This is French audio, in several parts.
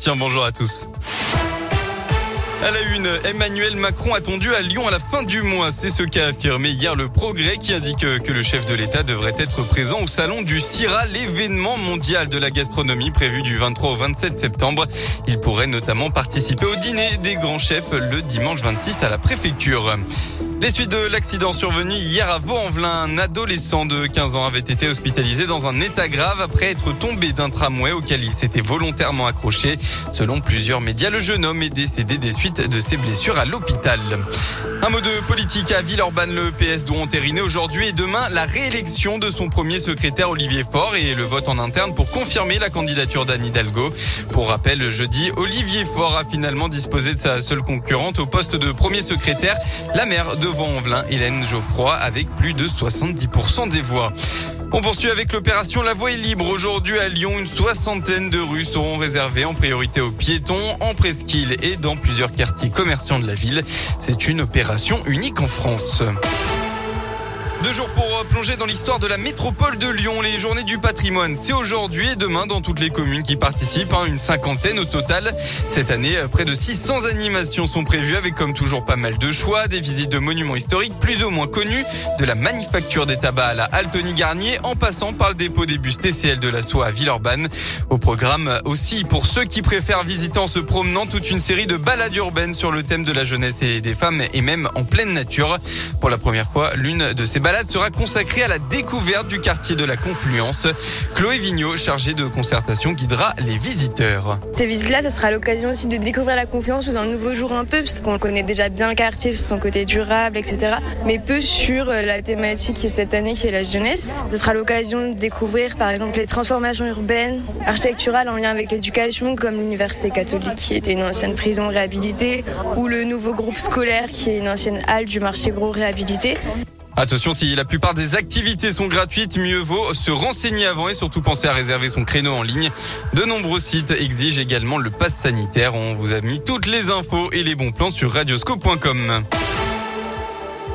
Tiens, bonjour à tous. À la une, Emmanuel Macron attendu à Lyon à la fin du mois. C'est ce qu'a affirmé hier le Progrès qui indique que le chef de l'État devrait être présent au salon du CIRA, l'événement mondial de la gastronomie prévu du 23 au 27 septembre. Il pourrait notamment participer au dîner des grands chefs le dimanche 26 à la préfecture. Les suites de l'accident survenu hier à Vaux-en-Velin, un adolescent de 15 ans avait été hospitalisé dans un état grave après être tombé d'un tramway auquel il s'était volontairement accroché. Selon plusieurs médias, le jeune homme est décédé des suites de ses blessures à l'hôpital. Un mot de politique à Villeurbanne, le PS doit entériner aujourd'hui et demain la réélection de son premier secrétaire Olivier Faure et le vote en interne pour confirmer la candidature d'Anne Hidalgo. Pour rappel, jeudi, Olivier Faure a finalement disposé de sa seule concurrente au poste de premier secrétaire, la maire de devant Envelin, Hélène Geoffroy, avec plus de 70% des voix. On poursuit avec l'opération La Voie est libre. Aujourd'hui à Lyon, une soixantaine de rues seront réservées en priorité aux piétons, en presqu'île et dans plusieurs quartiers commerçants de la ville. C'est une opération unique en France. Deux jours pour euh, plonger dans l'histoire de la métropole de Lyon. Les journées du patrimoine, c'est aujourd'hui et demain dans toutes les communes qui participent, hein, une cinquantaine au total. Cette année, euh, près de 600 animations sont prévues avec comme toujours pas mal de choix, des visites de monuments historiques plus ou moins connus, de la manufacture des tabacs à la Altony Garnier, en passant par le dépôt des bus TCL de la Soie à Villeurbanne. Au programme aussi, pour ceux qui préfèrent visiter en se promenant, toute une série de balades urbaines sur le thème de la jeunesse et des femmes et même en pleine nature. Pour la première fois, l'une de ces balade sera consacrée à la découverte du quartier de la Confluence. Chloé Vigneault, chargée de concertation, guidera les visiteurs. Ces visites-là, ça sera l'occasion aussi de découvrir la Confluence sous un nouveau jour un peu, parce qu'on connaît déjà bien le quartier sur son côté durable, etc. Mais peu sur euh, la thématique qui est cette année, qui est la jeunesse. Ce sera l'occasion de découvrir, par exemple, les transformations urbaines, architecturales en lien avec l'éducation, comme l'université catholique, qui était une ancienne prison réhabilitée, ou le nouveau groupe scolaire, qui est une ancienne halle du marché gros réhabilité. Attention, si la plupart des activités sont gratuites, mieux vaut se renseigner avant et surtout penser à réserver son créneau en ligne. De nombreux sites exigent également le pass sanitaire. On vous a mis toutes les infos et les bons plans sur radioscope.com.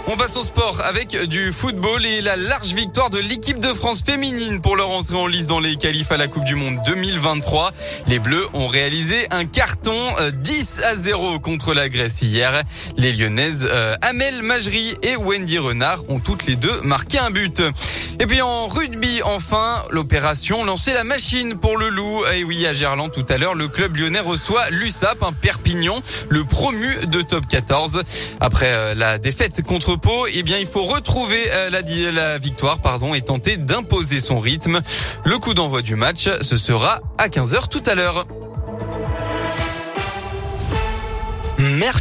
On passe au sport avec du football et la large victoire de l'équipe de France féminine pour leur entrée en lice dans les qualifs à la Coupe du Monde 2023. Les Bleus ont réalisé un carton 10 euh, à 0 contre la Grèce hier. Les Lyonnaises euh, Amel Majri et Wendy Renard ont toutes les deux marqué un but. Et puis en rugby, enfin, l'opération lancer la machine pour le loup. Et oui, à Gerland tout à l'heure, le club lyonnais reçoit l'USAP, un Perpignan, le promu de top 14. Après euh, la défaite contre Pau, eh bien, il faut retrouver euh, la, la victoire, pardon, et tenter d'imposer son rythme. Le coup d'envoi du match, ce sera à 15h tout à l'heure.